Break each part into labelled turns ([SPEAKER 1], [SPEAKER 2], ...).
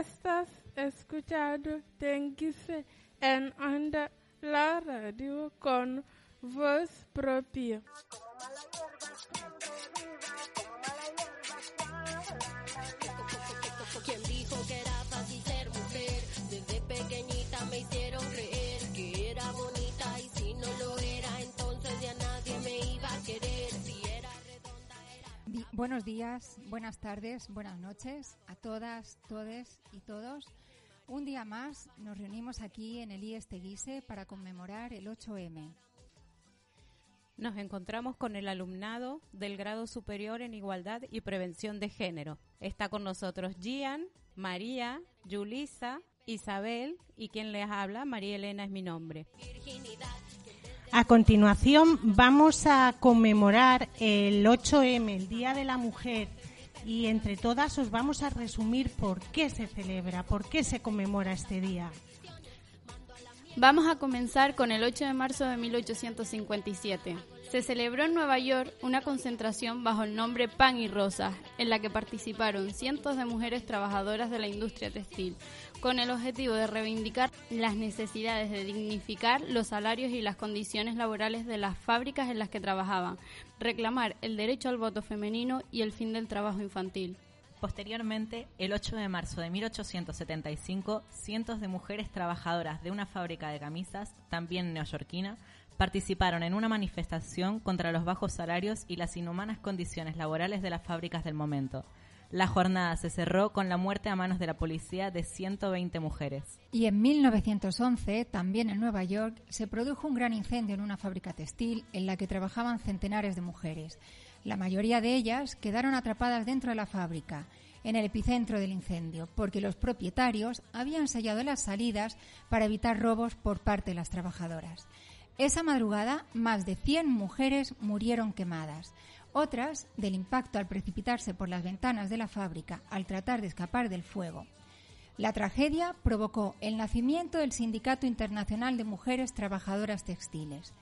[SPEAKER 1] Estás escuchando Tenguise en Onda, la radio con voz propia.
[SPEAKER 2] Buenos días, buenas tardes, buenas noches a todas, todes y todos. Un día más nos reunimos aquí en el IES Teguise para conmemorar el 8M.
[SPEAKER 3] Nos encontramos con el alumnado del grado superior en igualdad y prevención de género. Está con nosotros Gian, María, Yulisa, Isabel y quien les habla, María Elena es mi nombre.
[SPEAKER 4] A continuación vamos a conmemorar el 8M, el Día de la Mujer, y entre todas os vamos a resumir por qué se celebra, por qué se conmemora este día.
[SPEAKER 5] Vamos a comenzar con el 8 de marzo de 1857. Se celebró en Nueva York una concentración bajo el nombre Pan y Rosas, en la que participaron cientos de mujeres trabajadoras de la industria textil, con el objetivo de reivindicar las necesidades de dignificar los salarios y las condiciones laborales de las fábricas en las que trabajaban, reclamar el derecho al voto femenino y el fin del trabajo infantil.
[SPEAKER 6] Posteriormente, el 8 de marzo de 1875, cientos de mujeres trabajadoras de una fábrica de camisas, también neoyorquina, participaron en una manifestación contra los bajos salarios y las inhumanas condiciones laborales de las fábricas del momento. La jornada se cerró con la muerte a manos de la policía de 120 mujeres.
[SPEAKER 2] Y en 1911, también en Nueva York, se produjo un gran incendio en una fábrica textil en la que trabajaban centenares de mujeres. La mayoría de ellas quedaron atrapadas dentro de la fábrica, en el epicentro del incendio, porque los propietarios habían sellado las salidas para evitar robos por parte de las trabajadoras. Esa madrugada, más de 100 mujeres murieron quemadas. Otras, del impacto al precipitarse por las ventanas de la fábrica al tratar de escapar del fuego. La tragedia provocó el nacimiento del Sindicato Internacional de Mujeres Trabajadoras Textiles.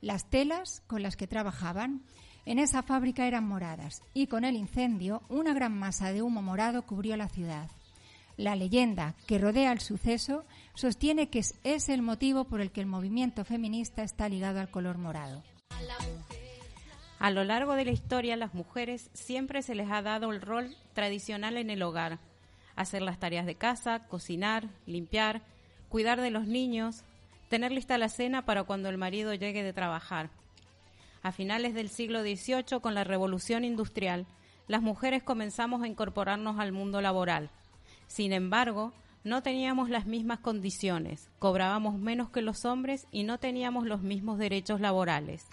[SPEAKER 2] Las telas con las que trabajaban en esa fábrica eran moradas y con el incendio una gran masa de humo morado cubrió la ciudad. La leyenda que rodea el suceso sostiene que es- el motivo por el que el movimiento feminista está ligado al color morado.
[SPEAKER 3] Lo largo de la historia, a las mujeres siempre se les ha dado el rol tradicional en el hogar. Hacer las tareas de casa, cocinar, limpiar, cuidar de los niños, tener lista la cena para cuando el marido llegue de trabajar. A finales del siglo XVIII, con la revolución industrial, las mujeres comenzamos a incorporarnos al mundo laboral. Sin embargo, no teníamos las mismas condiciones, cobrábamos menos que los hombres y no teníamos los mismos derechos laborales.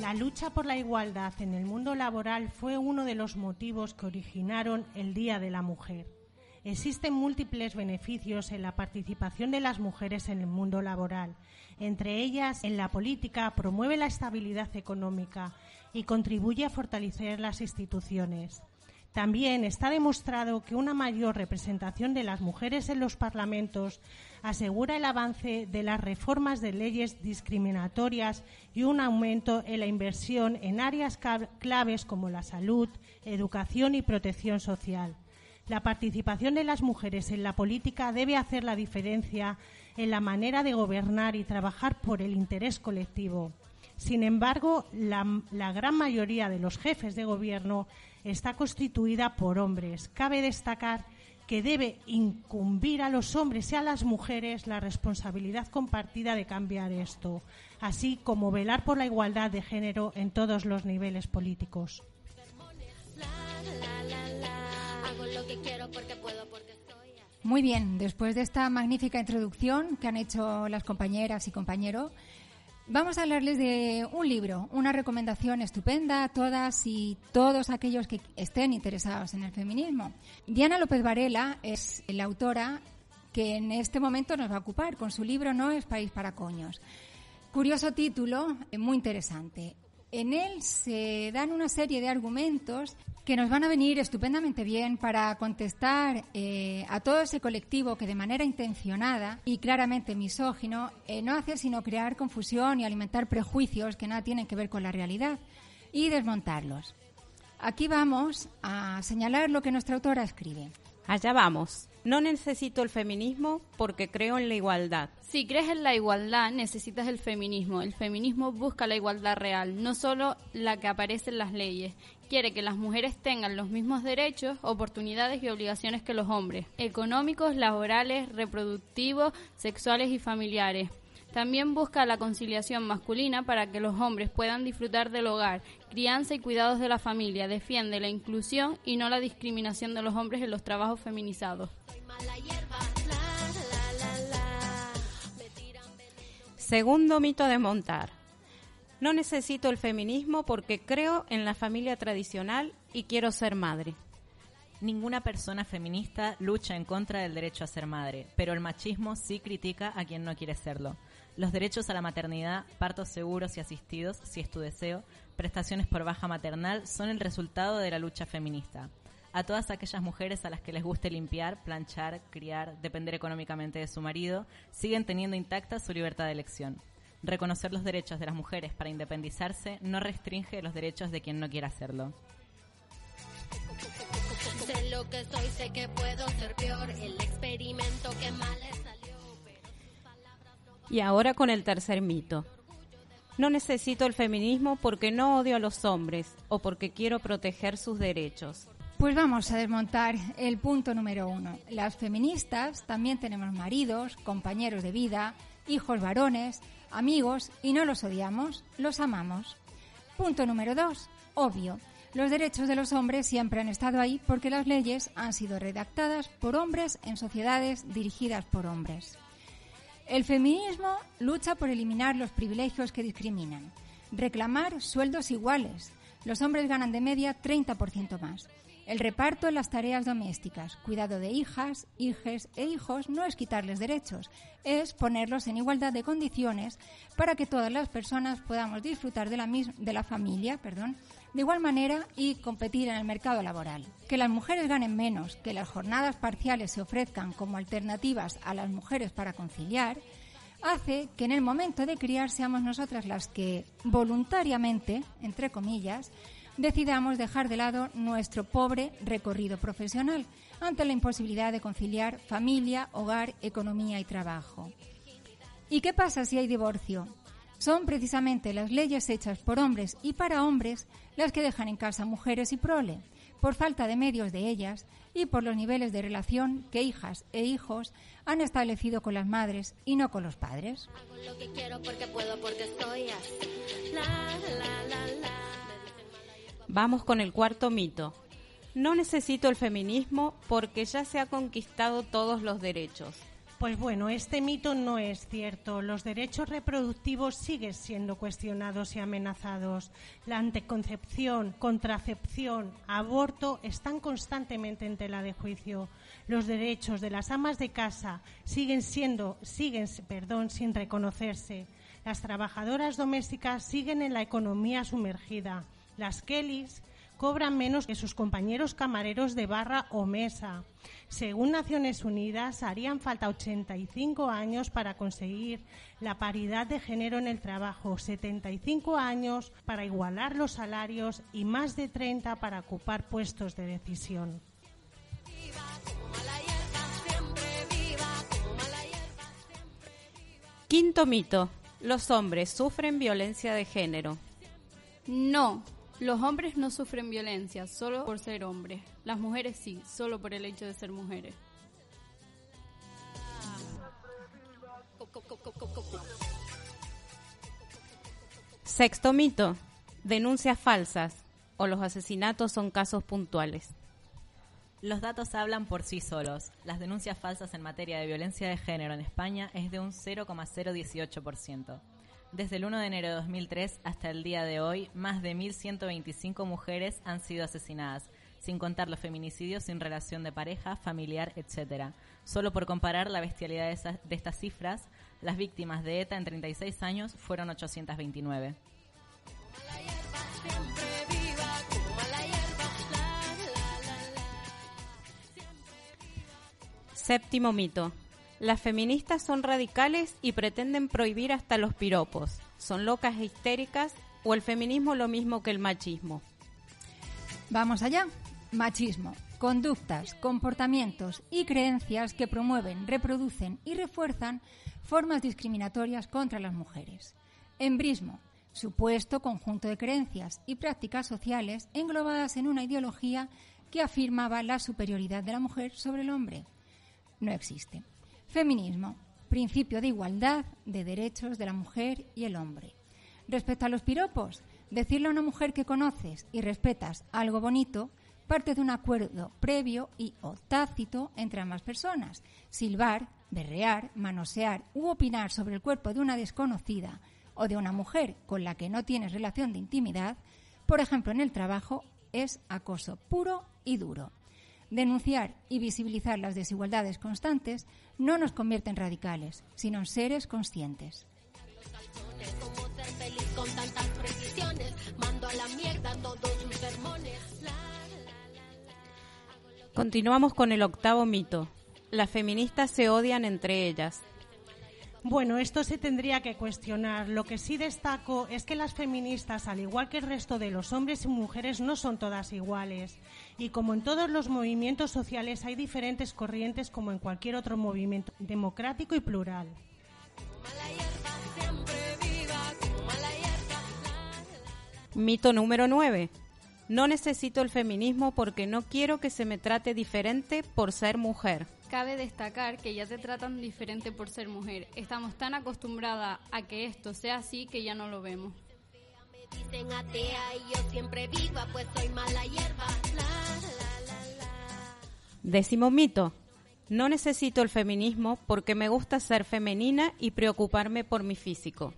[SPEAKER 4] La lucha por la igualdad en el mundo laboral fue uno de los motivos que originaron el Día de la Mujer. Existen múltiples beneficios en la participación de las mujeres en el mundo laboral. Entre ellas, en la política promueve la estabilidad económica y contribuye a fortalecer las instituciones. También está demostrado que una mayor representación de las mujeres en los parlamentos asegura el avance de las reformas de leyes discriminatorias y un aumento en la inversión en áreas claves como la salud, educación y protección social. La participación de las mujeres en la política debe hacer la diferencia en la manera de gobernar y trabajar por el interés colectivo. Sin embargo, la, gran mayoría de los jefes de gobierno está constituida por hombres. Cabe destacar que debe incumbir a los hombres y a las mujeres la responsabilidad compartida de cambiar esto, así como velar por la igualdad de género en todos los niveles políticos.
[SPEAKER 2] Muy bien, después de esta magnífica introducción que han hecho las compañeras y compañeros, vamos a hablarles de un libro, una recomendación estupenda a todas y todos aquellos que estén interesados en el feminismo. Diana López Varela es la autora que en este momento nos va a ocupar con su libro No es país para coños. Curioso título, eh, muy interesante. En él se dan una serie de argumentos que nos van a venir estupendamente bien para contestar eh, a todo ese colectivo que de manera intencionada y claramente misógino eh, no hace sino crear confusión y alimentar prejuicios que nada tienen que ver con la realidad y desmontarlos. Aquí vamos a señalar lo que nuestra autora escribe.
[SPEAKER 3] Allá vamos. No necesito el feminismo porque creo en la igualdad.
[SPEAKER 5] Si crees en la igualdad, necesitas el feminismo. El feminismo busca la igualdad real, no solo la que aparece en las leyes. Quiere que las mujeres tengan los mismos derechos, oportunidades y obligaciones que los hombres, económicos, laborales, reproductivos, sexuales y familiares. También busca la conciliación masculina para que los hombres puedan disfrutar del hogar, crianza y cuidados de la familia. Defiende la inclusión y no la discriminación de los hombres en los trabajos feminizados.
[SPEAKER 3] Segundo mito de montar. No necesito el feminismo porque creo en la familia tradicional y quiero ser madre.
[SPEAKER 6] Ninguna persona feminista lucha en contra del derecho a ser madre, pero el machismo sí critica a quien no quiere serlo. Los derechos a la maternidad, partos seguros y asistidos, si es tu deseo, prestaciones por baja maternal, son el resultado de la lucha feminista. A todas aquellas mujeres a las que les guste limpiar, planchar, criar, depender económicamente de su marido, siguen teniendo intacta su libertad de elección. Reconocer los derechos de las mujeres para independizarse no restringe los derechos de quien no quiera hacerlo.
[SPEAKER 7] Sé lo que soy, sé que puedo ser peor. El experimento que mal salió.
[SPEAKER 3] Y ahora con el tercer mito. No necesito el feminismo porque no odio a los hombres o porque quiero proteger sus derechos.
[SPEAKER 2] Pues vamos a desmontar el punto número uno. Las feministas también tenemos maridos, compañeros de vida, hijos varones, amigos y no los odiamos, los amamos. Punto número dos. Obvio. Los derechos de los hombres siempre han estado ahí porque las leyes han sido redactadas por hombres en sociedades dirigidas por hombres. El feminismo lucha por eliminar los privilegios que discriminan, reclamar sueldos iguales. Los hombres ganan de media 30% más. El reparto en las tareas domésticas, cuidado de hijas, hijes e hijos no es quitarles derechos, es ponerlos en igualdad de condiciones para que todas las personas podamos disfrutar de la, de la familia, perdón, de igual manera y competir en el mercado laboral. Que las mujeres ganen menos, que las jornadas parciales se ofrezcan como alternativas a las mujeres para conciliar, hace que en el momento de criar seamos nosotras las que voluntariamente, entre comillas, decidamos dejar de lado nuestro pobre recorrido profesional ante la imposibilidad de conciliar familia, hogar, economía y trabajo. ¿Y qué pasa si hay divorcio? Son precisamente las leyes hechas por hombres y para hombres las que dejan en casa mujeres y prole, por falta de medios de ellas y por los niveles de relación que hijas e hijos han establecido con las madres y no con los padres.
[SPEAKER 3] Vamos con el cuarto mito. No necesito el feminismo porque ya se ha conquistado todos los derechos.
[SPEAKER 4] Pues bueno, este mito no es cierto. Los derechos reproductivos siguen siendo cuestionados y amenazados. La anticoncepción, contracepción, aborto están constantemente en tela de juicio. Los derechos de las amas de casa siguen siendo, siguen, perdón, sin reconocerse. Las trabajadoras domésticas siguen en la economía sumergida. Las Kellys cobran menos que sus compañeros camareros de barra o mesa. Según Naciones Unidas, harían falta 85 años para conseguir la paridad de género en el trabajo, 75 años para igualar los salarios y más de 30 para ocupar puestos de decisión.
[SPEAKER 3] Quinto mito. Los hombres sufren violencia de género.
[SPEAKER 5] No, los hombres no sufren violencia solo por ser hombres. Las mujeres sí, solo por el hecho de ser mujeres.
[SPEAKER 3] Sexto mito. Denuncias falsas o los asesinatos son casos puntuales.
[SPEAKER 6] Los datos hablan por sí solos. Las denuncias falsas en materia de violencia de género en España es de un 0,018%. Desde el 1 de enero de 2003 hasta el día de hoy, más de 1.125 mujeres han sido asesinadas, sin contar los feminicidios sin relación de pareja, familiar, etc. Solo por comparar la bestialidad de, de estas cifras, las víctimas de ETA en 36 años fueron 829.
[SPEAKER 3] Séptimo mito. Las feministas son radicales y pretenden prohibir hasta los piropos. Son locas e histéricas o el feminismo lo mismo que el machismo.
[SPEAKER 2] Vamos allá. Machismo. conductas, comportamientos y creencias que promueven, reproducen y refuerzan formas discriminatorias contra las mujeres. Embrismo, supuesto conjunto de creencias y prácticas sociales englobadas en una ideología que afirmaba la superioridad de la mujer sobre el hombre. No existe. Feminismo, principio de igualdad de derechos de la mujer y el hombre. Respecto a los piropos, decirle a una mujer que conoces y respetas algo bonito parte de un acuerdo previo y o tácito entre ambas personas. Silbar, berrear, manosear u opinar sobre el cuerpo de una desconocida o de una mujer con la que no tienes relación de intimidad, por ejemplo en el trabajo, es acoso puro y duro. Denunciar y visibilizar las desigualdades constantes no nos convierte en radicales, sino en seres conscientes.
[SPEAKER 3] Continuamos con el octavo mito. Las feministas se odian entre ellas.
[SPEAKER 4] Bueno, esto se tendría que cuestionar. Lo que sí destaco es que las feministas, al igual que el resto de los hombres y mujeres, no son todas iguales. Y como en todos los movimientos sociales hay diferentes corrientes como en cualquier otro movimiento democrático y plural.
[SPEAKER 3] Mito número 9. No necesito el feminismo porque no quiero que se me trate diferente por ser mujer.
[SPEAKER 5] Cabe destacar que ya te tratan diferente por ser mujer. Estamos tan acostumbradas a que esto sea así que ya no lo vemos.
[SPEAKER 3] Décimo mito. No necesito el feminismo porque me gusta ser femenina y preocuparme por mi físico.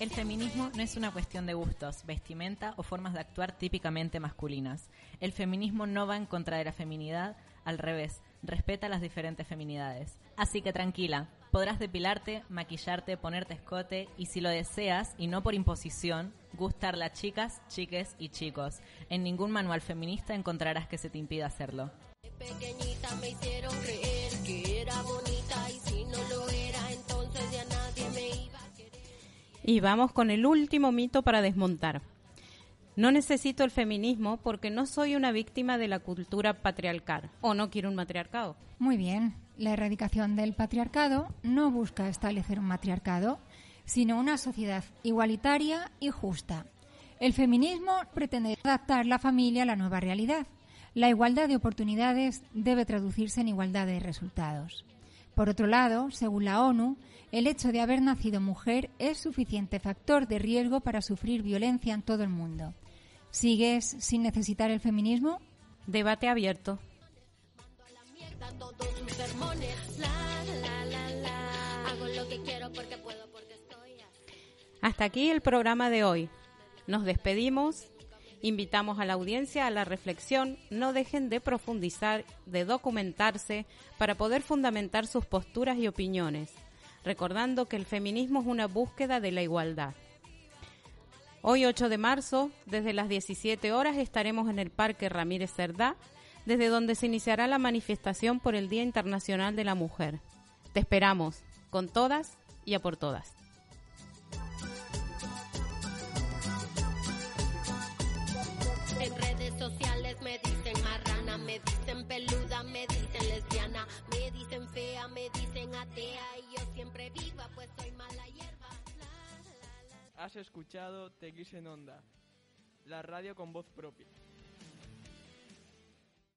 [SPEAKER 6] El feminismo no es una cuestión de gustos, vestimenta o formas de actuar típicamente masculinas. El feminismo no va en contra de la feminidad, al revés, respeta las diferentes feminidades. Así que tranquila, podrás depilarte, maquillarte, ponerte escote y si lo deseas, y no por imposición, gustarle a chicas, chiques y chicos. En ningún manual feminista encontrarás que se te impida hacerlo.
[SPEAKER 7] Pequeñita me hicieron creer que era bonita y si no lo era, entonces ya nadie me iba a querer.
[SPEAKER 3] Y vamos con el último mito para desmontar. No necesito el feminismo porque no soy una víctima de la cultura patriarcal o no quiero un matriarcado.
[SPEAKER 2] Muy bien, la erradicación del patriarcado no busca establecer un matriarcado, sino una sociedad igualitaria y justa. El feminismo pretende adaptar la familia a la nueva realidad. La igualdad de oportunidades debe traducirse en igualdad de resultados. Por otro lado, según la ONU, el hecho de haber nacido mujer es suficiente factor de riesgo para sufrir violencia en todo el mundo. ¿Sigues sin necesitar el feminismo?
[SPEAKER 3] Debate abierto. Hasta aquí el programa de hoy. Nos despedimos. Invitamos a la audiencia a la reflexión. No dejen de profundizar, de documentarse para poder fundamentar sus posturas y opiniones, recordando que el feminismo es una búsqueda de la igualdad. Hoy 8 de marzo, desde las 17 horas, estaremos en el Parque Ramírez Cerdá, desde donde se iniciará la manifestación por el Día Internacional de la Mujer. Te esperamos, con todas y a por todas.
[SPEAKER 7] En redes sociales me dicen marrana, me dicen peluda, me dicen lesbiana, me dicen fea, me dicen atea y yo siempre viva pues soy mala hierba.
[SPEAKER 8] Has escuchado Tequis en Onda, la radio con voz propia.